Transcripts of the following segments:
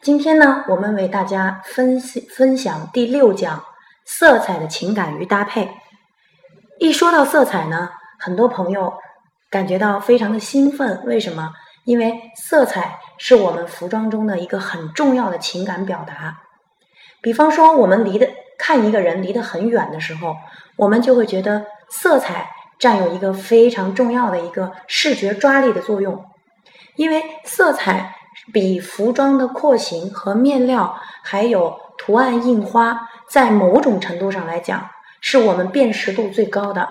今天呢，我们为大家分析分享第六讲色彩的情感与搭配。一说到色彩呢，很多朋友感觉到非常的兴奋。为什么？因为色彩是我们服装中的一个很重要的情感表达。比方说，我们离的看一个人离得很远的时候，我们就会觉得色彩占有一个非常重要的一个视觉抓力的作用，因为色彩。比服装的廓形和面料，还有图案印花，在某种程度上来讲，是我们辨识度最高的。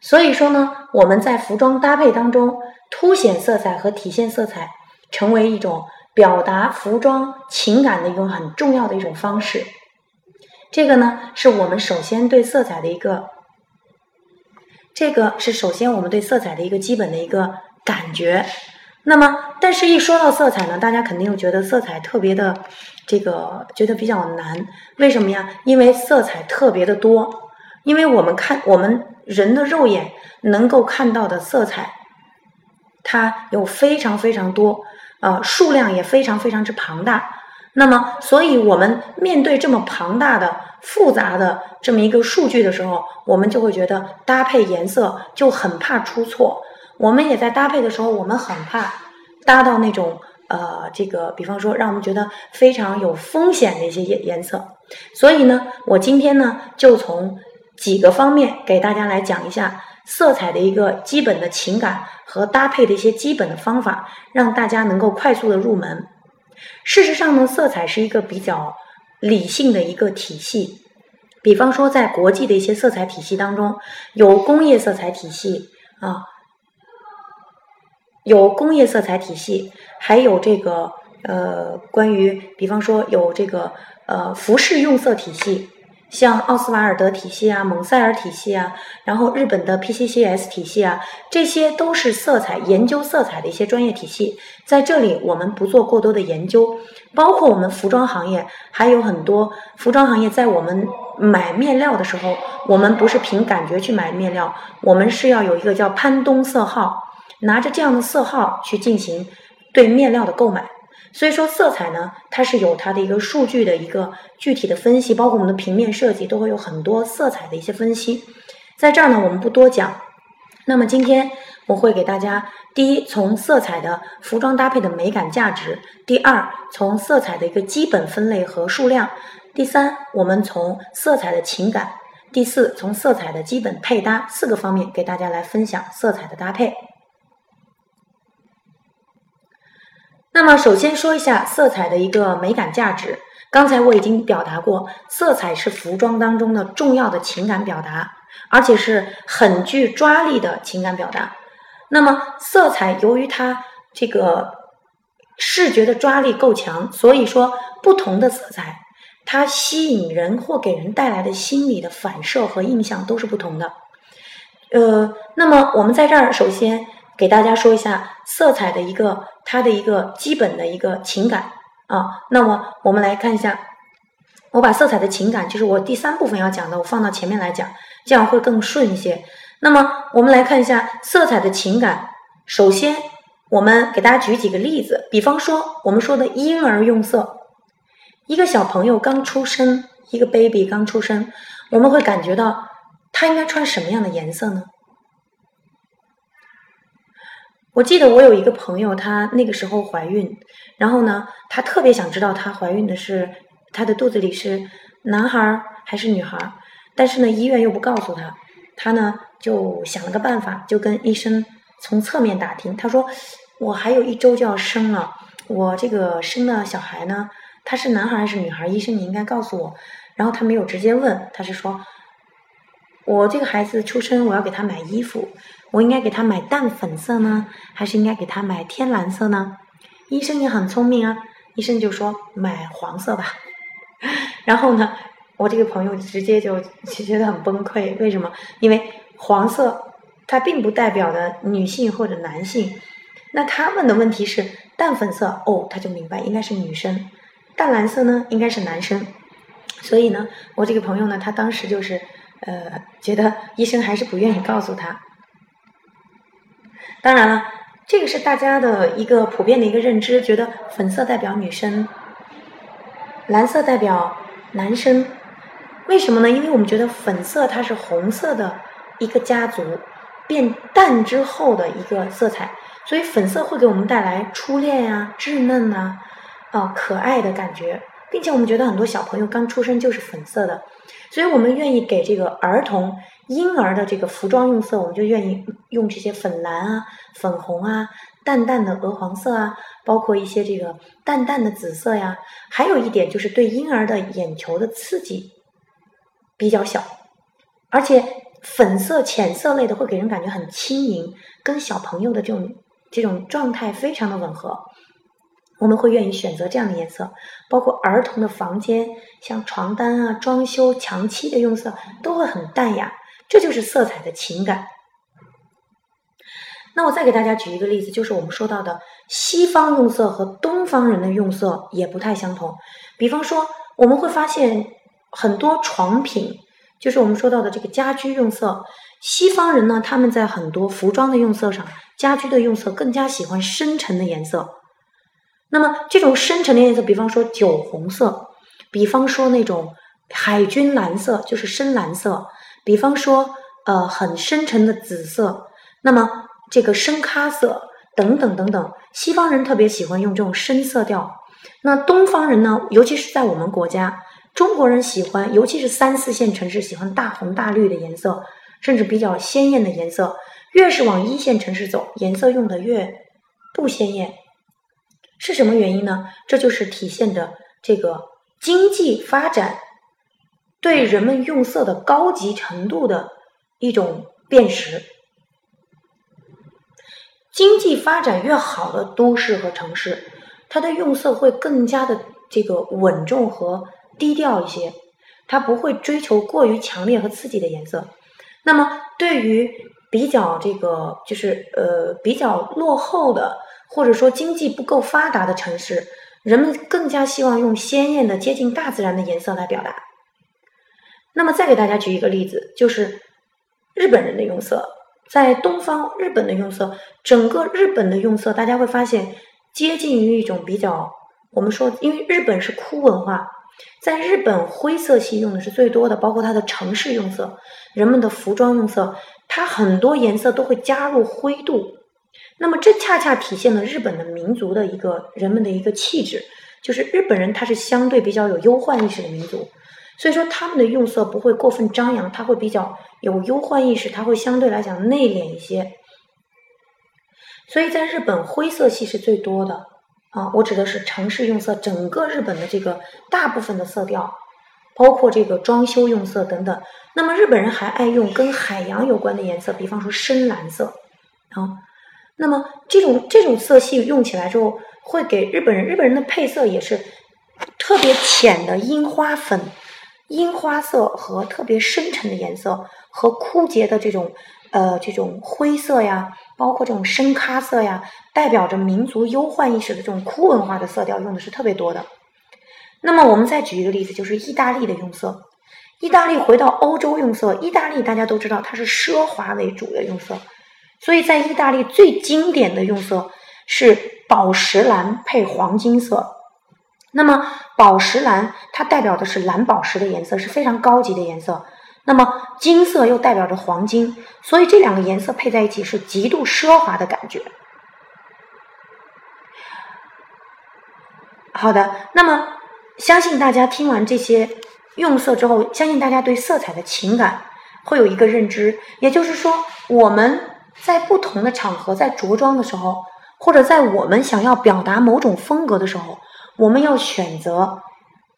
所以说呢，我们在服装搭配当中，凸显色彩和体现色彩，成为一种表达服装情感的一种很重要的一种方式。这个呢，是我们首先对色彩的一个，这个是首先我们对色彩的一个基本的一个感觉。那么，但是一说到色彩呢，大家肯定又觉得色彩特别的，这个觉得比较难。为什么呀？因为色彩特别的多。因为我们看我们人的肉眼能够看到的色彩，它有非常非常多，呃，数量也非常非常之庞大。那么，所以我们面对这么庞大的、复杂的这么一个数据的时候，我们就会觉得搭配颜色就很怕出错。我们也在搭配的时候，我们很怕搭到那种呃，这个，比方说让我们觉得非常有风险的一些颜颜色。所以呢，我今天呢就从几个方面给大家来讲一下色彩的一个基本的情感和搭配的一些基本的方法，让大家能够快速的入门。事实上呢，色彩是一个比较理性的一个体系。比方说，在国际的一些色彩体系当中，有工业色彩体系啊。有工业色彩体系，还有这个呃，关于比方说有这个呃服饰用色体系，像奥斯瓦尔德体系啊、蒙塞尔体系啊，然后日本的 PCCS 体系啊，这些都是色彩研究色彩的一些专业体系。在这里我们不做过多的研究，包括我们服装行业还有很多服装行业，在我们买面料的时候，我们不是凭感觉去买面料，我们是要有一个叫潘东色号。拿着这样的色号去进行对面料的购买，所以说色彩呢，它是有它的一个数据的一个具体的分析，包括我们的平面设计都会有很多色彩的一些分析。在这儿呢，我们不多讲。那么今天我会给大家，第一，从色彩的服装搭配的美感价值；第二，从色彩的一个基本分类和数量；第三，我们从色彩的情感；第四，从色彩的基本配搭四个方面给大家来分享色彩的搭配。那么，首先说一下色彩的一个美感价值。刚才我已经表达过，色彩是服装当中的重要的情感表达，而且是很具抓力的情感表达。那么，色彩由于它这个视觉的抓力够强，所以说不同的色彩，它吸引人或给人带来的心理的反射和印象都是不同的。呃，那么我们在这儿首先。给大家说一下色彩的一个它的一个基本的一个情感啊，那么我们来看一下，我把色彩的情感就是我第三部分要讲的，我放到前面来讲，这样会更顺一些。那么我们来看一下色彩的情感，首先我们给大家举几个例子，比方说我们说的婴儿用色，一个小朋友刚出生，一个 baby 刚出生，我们会感觉到他应该穿什么样的颜色呢？我记得我有一个朋友，她那个时候怀孕，然后呢，她特别想知道她怀孕的是她的肚子里是男孩还是女孩，但是呢，医院又不告诉她，她呢就想了个办法，就跟医生从侧面打听。她说：“我还有一周就要生了，我这个生的小孩呢，他是男孩还是女孩？医生你应该告诉我。”然后他没有直接问，他是说：“我这个孩子出生，我要给他买衣服。”我应该给他买淡粉色呢，还是应该给他买天蓝色呢？医生也很聪明啊，医生就说买黄色吧。然后呢，我这个朋友直接就觉得很崩溃，为什么？因为黄色它并不代表的女性或者男性。那他问的问题是淡粉色，哦，他就明白应该是女生；淡蓝色呢，应该是男生。所以呢，我这个朋友呢，他当时就是呃，觉得医生还是不愿意告诉他。当然了，这个是大家的一个普遍的一个认知，觉得粉色代表女生。蓝色代表男生，为什么呢？因为我们觉得粉色它是红色的一个家族变淡之后的一个色彩，所以粉色会给我们带来初恋呀、稚嫩呐、啊可爱的感觉，并且我们觉得很多小朋友刚出生就是粉色的，所以我们愿意给这个儿童婴儿的这个服装用色，我们就愿意用这些粉蓝啊、粉红啊。淡淡的鹅黄色啊，包括一些这个淡淡的紫色呀，还有一点就是对婴儿的眼球的刺激比较小，而且粉色、浅色类的会给人感觉很轻盈，跟小朋友的这种这种状态非常的吻合，我们会愿意选择这样的颜色。包括儿童的房间，像床单啊、装修、墙漆的用色都会很淡雅，这就是色彩的情感。那我再给大家举一个例子，就是我们说到的西方用色和东方人的用色也不太相同。比方说，我们会发现很多床品，就是我们说到的这个家居用色，西方人呢，他们在很多服装的用色上，家居的用色更加喜欢深沉的颜色。那么这种深沉的颜色，比方说酒红色，比方说那种海军蓝色，就是深蓝色，比方说呃很深沉的紫色，那么。这个深咖色等等等等，西方人特别喜欢用这种深色调。那东方人呢？尤其是在我们国家，中国人喜欢，尤其是三四线城市喜欢大红大绿的颜色，甚至比较鲜艳的颜色。越是往一线城市走，颜色用的越不鲜艳。是什么原因呢？这就是体现着这个经济发展对人们用色的高级程度的一种辨识。经济发展越好的都市和城市，它的用色会更加的这个稳重和低调一些，它不会追求过于强烈和刺激的颜色。那么，对于比较这个就是呃比较落后的或者说经济不够发达的城市，人们更加希望用鲜艳的、接近大自然的颜色来表达。那么，再给大家举一个例子，就是日本人的用色。在东方，日本的用色，整个日本的用色，大家会发现接近于一种比较，我们说，因为日本是枯文化，在日本灰色系用的是最多的，包括它的城市用色，人们的服装用色，它很多颜色都会加入灰度，那么这恰恰体现了日本的民族的一个人们的一个气质，就是日本人他是相对比较有忧患意识的民族。所以说，他们的用色不会过分张扬，他会比较有忧患意识，他会相对来讲内敛一些。所以在日本，灰色系是最多的啊。我指的是城市用色，整个日本的这个大部分的色调，包括这个装修用色等等。那么日本人还爱用跟海洋有关的颜色，比方说深蓝色啊。那么这种这种色系用起来之后，会给日本人日本人的配色也是特别浅的樱花粉。樱花色和特别深沉的颜色，和枯竭的这种呃这种灰色呀，包括这种深咖色呀，代表着民族忧患意识的这种枯文化的色调，用的是特别多的。那么我们再举一个例子，就是意大利的用色。意大利回到欧洲用色，意大利大家都知道它是奢华为主的用色，所以在意大利最经典的用色是宝石蓝配黄金色。那么，宝石蓝它代表的是蓝宝石的颜色，是非常高级的颜色。那么，金色又代表着黄金，所以这两个颜色配在一起是极度奢华的感觉。好的，那么相信大家听完这些用色之后，相信大家对色彩的情感会有一个认知，也就是说，我们在不同的场合在着装的时候，或者在我们想要表达某种风格的时候。我们要选择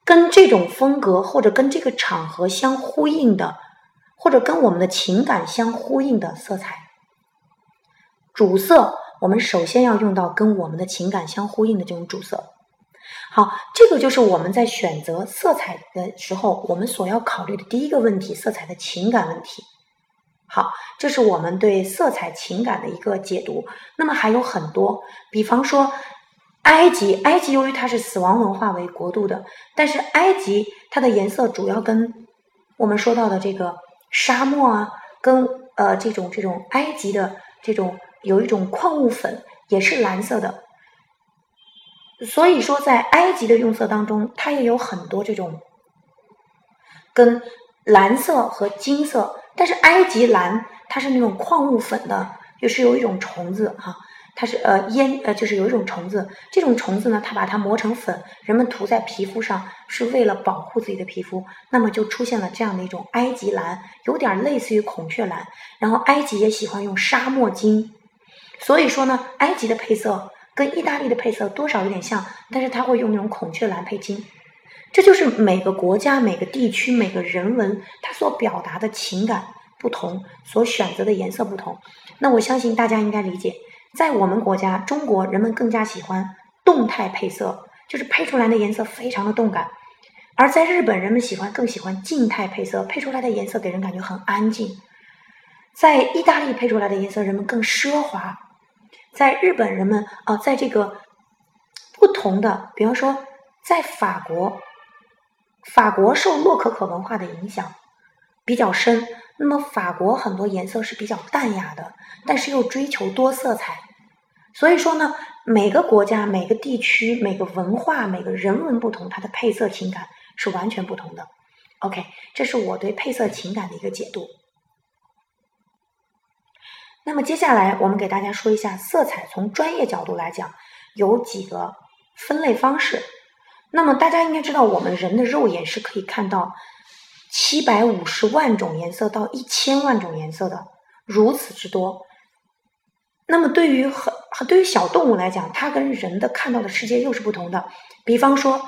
跟这种风格或者跟这个场合相呼应的，或者跟我们的情感相呼应的色彩。主色，我们首先要用到跟我们的情感相呼应的这种主色。好，这个就是我们在选择色彩的时候，我们所要考虑的第一个问题——色彩的情感问题。好，这是我们对色彩情感的一个解读。那么还有很多，比方说。埃及，埃及由于它是死亡文化为国度的，但是埃及它的颜色主要跟我们说到的这个沙漠啊，跟呃这种这种埃及的这种有一种矿物粉也是蓝色的。所以说，在埃及的用色当中，它也有很多这种跟蓝色和金色，但是埃及蓝它是那种矿物粉的，就是有一种虫子哈，它是呃烟呃就是有一种虫子，这种虫子呢，它把它磨成粉，人们涂在皮肤上是为了保护自己的皮肤，那么就出现了这样的一种埃及蓝，有点类似于孔雀蓝。然后埃及也喜欢用沙漠金，所以说呢，埃及的配色。跟意大利的配色多少有点像，但是它会用那种孔雀蓝配金，这就是每个国家、每个地区、每个人文它所表达的情感不同，所选择的颜色不同。那我相信大家应该理解，在我们国家中国，人们更加喜欢动态配色，就是配出来的颜色非常的动感；而在日本，人们喜欢更喜欢静态配色，配出来的颜色给人感觉很安静。在意大利配出来的颜色，人们更奢华。在日本，人们啊，在这个不同的，比方说，在法国，法国受洛可可文化的影响比较深，那么法国很多颜色是比较淡雅的，但是又追求多色彩。所以说呢，每个国家、每个地区、每个文化、每个人文不同，它的配色情感是完全不同的。OK，这是我对配色情感的一个解读。那么接下来，我们给大家说一下色彩。从专业角度来讲，有几个分类方式。那么大家应该知道，我们人的肉眼是可以看到七百五十万种颜色到一千万种颜色的，如此之多。那么对于很对于小动物来讲，它跟人的看到的世界又是不同的。比方说，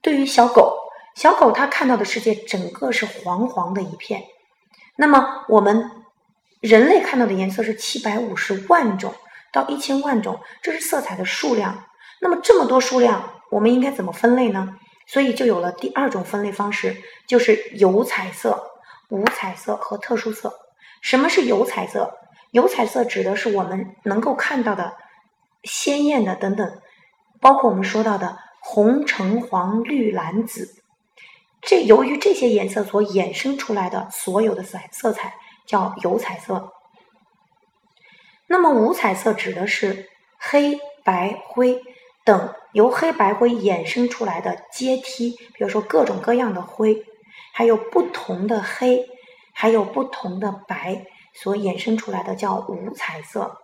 对于小狗，小狗它看到的世界整个是黄黄的一片。那么我们。人类看到的颜色是七百五十万种到一千万种，这是色彩的数量。那么这么多数量，我们应该怎么分类呢？所以就有了第二种分类方式，就是有彩色、无彩色和特殊色。什么是有彩色？有彩色指的是我们能够看到的鲜艳的等等，包括我们说到的红、橙、黄、绿、蓝、紫。这由于这些颜色所衍生出来的所有的色色彩。叫有彩色，那么无彩色指的是黑白灰等由黑白灰衍生出来的阶梯，比如说各种各样的灰，还有不同的黑，还有不同的白所衍生出来的叫无彩色。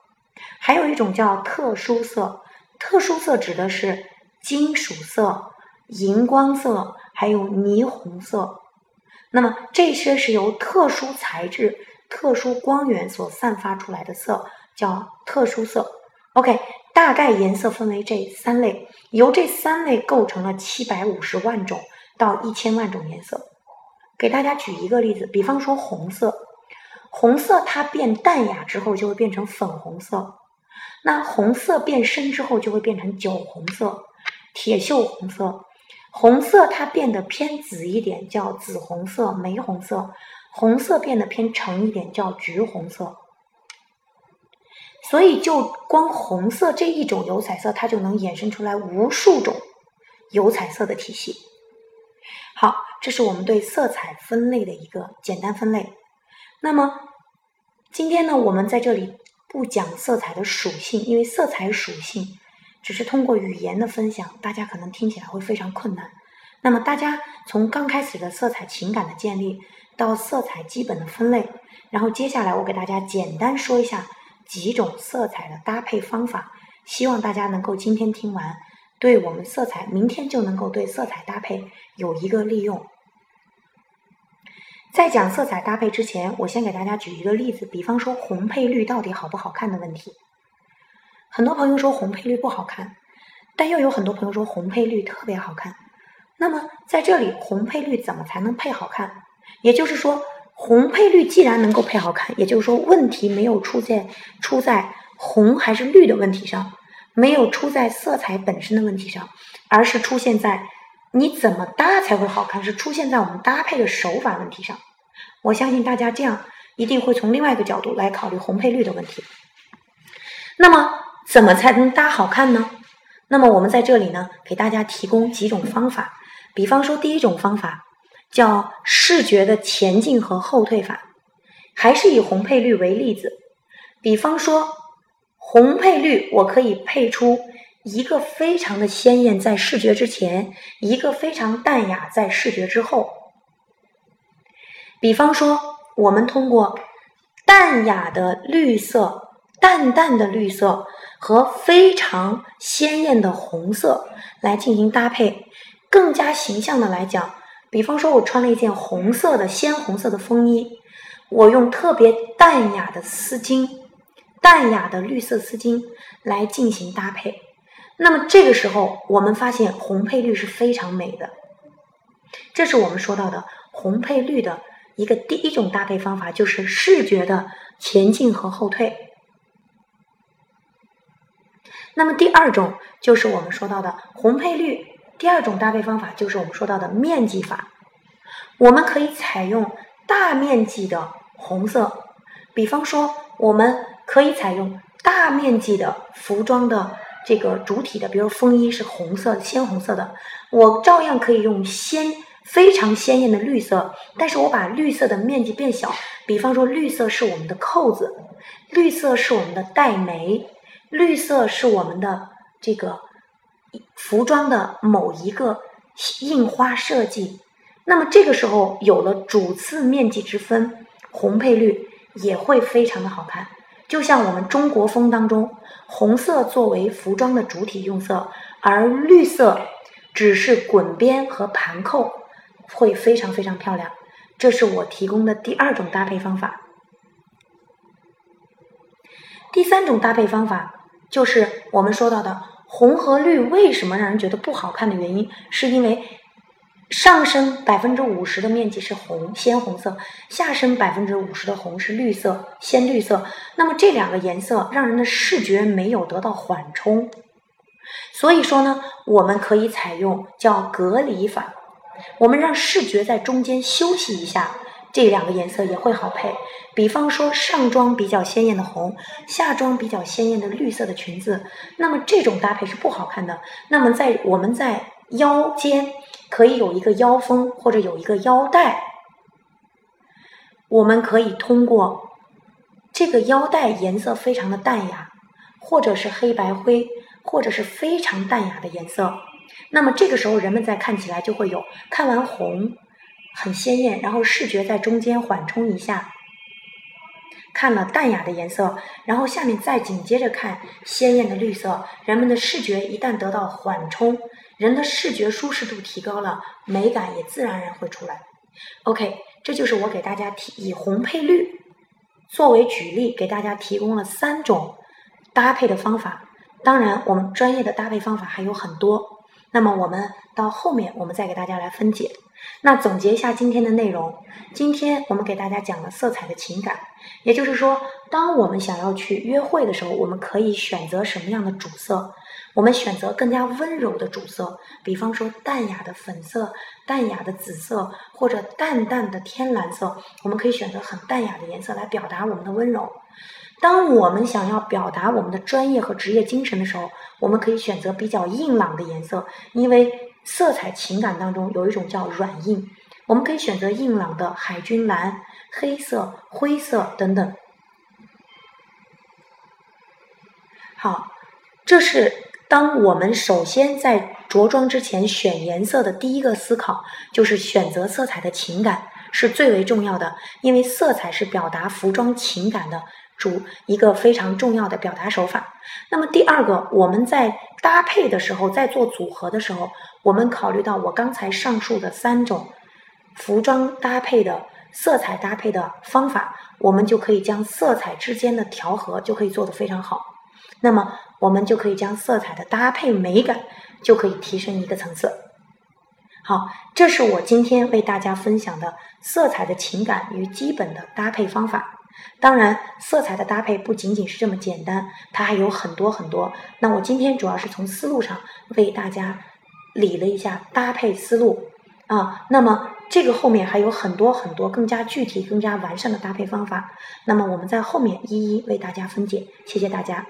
还有一种叫特殊色，特殊色指的是金属色、荧光色，还有霓虹色。那么这些是由特殊材质。特殊光源所散发出来的色叫特殊色。OK，大概颜色分为这三类，由这三类构成了七百五十万种到一千万种颜色。给大家举一个例子，比方说红色，红色它变淡雅之后就会变成粉红色，那红色变深之后就会变成酒红色、铁锈红色。红色它变得偏紫一点，叫紫红色、玫红色。红色变得偏橙一点，叫橘红色。所以，就光红色这一种油彩色，它就能衍生出来无数种油彩色的体系。好，这是我们对色彩分类的一个简单分类。那么，今天呢，我们在这里不讲色彩的属性，因为色彩属性只是通过语言的分享，大家可能听起来会非常困难。那么，大家从刚开始的色彩情感的建立。到色彩基本的分类，然后接下来我给大家简单说一下几种色彩的搭配方法，希望大家能够今天听完，对我们色彩明天就能够对色彩搭配有一个利用。在讲色彩搭配之前，我先给大家举一个例子，比方说红配绿到底好不好看的问题。很多朋友说红配绿不好看，但又有很多朋友说红配绿特别好看。那么在这里，红配绿怎么才能配好看？也就是说，红配绿既然能够配好看，也就是说问题没有出在出在红还是绿的问题上，没有出在色彩本身的问题上，而是出现在你怎么搭才会好看，是出现在我们搭配的手法问题上。我相信大家这样一定会从另外一个角度来考虑红配绿的问题。那么怎么才能搭好看呢？那么我们在这里呢，给大家提供几种方法，比方说第一种方法。叫视觉的前进和后退法，还是以红配绿为例子。比方说，红配绿，我可以配出一个非常的鲜艳在视觉之前，一个非常淡雅在视觉之后。比方说，我们通过淡雅的绿色、淡淡的绿色和非常鲜艳的红色来进行搭配，更加形象的来讲，比方说，我穿了一件红色的鲜红色的风衣，我用特别淡雅的丝巾、淡雅的绿色丝巾来进行搭配。那么这个时候，我们发现红配绿是非常美的。这是我们说到的红配绿的一个第一种搭配方法，就是视觉的前进和后退。那么第二种就是我们说到的红配绿，第二种搭配方法就是我们说到的面积法。我们可以采用大面积的红色，比方说，我们可以采用大面积的服装的。这个主体的，比如风衣是红色、鲜红色的，我照样可以用鲜非常鲜艳的绿色，但是我把绿色的面积变小。比方说，绿色是我们的扣子，绿色是我们的带眉，绿色是我们的这个服装的某一个印花设计。那么这个时候有了主次面积之分，红配绿也会非常的好看。就像我们中国风当中，红色作为服装的主体用色，而绿色只是滚边和盘扣，会非常非常漂亮。这是我提供的第二种搭配方法。第三种搭配方法就是我们说到的红和绿为什么让人觉得不好看的原因，是因为。上身百分之五十的面积是红，鲜红色；下身百分之五十的红是绿色，鲜绿色。那么这两个颜色让人的视觉没有得到缓冲，所以说呢，我们可以采用叫隔离法，我们让视觉在中间休息一下，这两个颜色也会好配。比方说上装比较鲜艳的红，下装比较鲜艳的绿色的裙子，那么这种搭配是不好看的。那么在我们在腰间。可以有一个腰封或者有一个腰带，我们可以通过这个腰带颜色非常的淡雅，或者是黑白灰，或者是非常淡雅的颜色。那么这个时候人们在看起来就会有看完红很鲜艳，然后视觉在中间缓冲一下，看了淡雅的颜色，然后下面再紧接着看鲜艳的绿色，人们的视觉一旦得到缓冲。人的视觉舒适度提高了，美感也自然而然会出来。OK，这就是我给大家提以红配绿作为举例，给大家提供了三种搭配的方法。当然，我们专业的搭配方法还有很多。那么我们到后面，我们再给大家来分解。那总结一下今天的内容，今天我们给大家讲了色彩的情感，也就是说，当我们想要去约会的时候，我们可以选择什么样的主色？我们选择更加温柔的主色，比方说淡雅的粉色、淡雅的紫色或者淡淡的天蓝色，我们可以选择很淡雅的颜色来表达我们的温柔。当我们想要表达我们的专业和职业精神的时候，我们可以选择比较硬朗的颜色，因为色彩情感当中有一种叫软硬，我们可以选择硬朗的海军蓝、黑色、灰色等等。好，这是。当我们首先在着装之前选颜色的第一个思考，就是选择色彩的情感是最为重要的，因为色彩是表达服装情感的主一个非常重要的表达手法。那么第二个，我们在搭配的时候，在做组合的时候，我们考虑到我刚才上述的三种服装搭配的色彩搭配的方法，我们就可以将色彩之间的调和就可以做得非常好。那么。我们就可以将色彩的搭配美感就可以提升一个层次。好，这是我今天为大家分享的色彩的情感与基本的搭配方法。当然，色彩的搭配不仅仅是这么简单，它还有很多很多。那我今天主要是从思路上为大家理了一下搭配思路啊。那么这个后面还有很多很多更加具体、更加完善的搭配方法。那么我们在后面一一为大家分解。谢谢大家。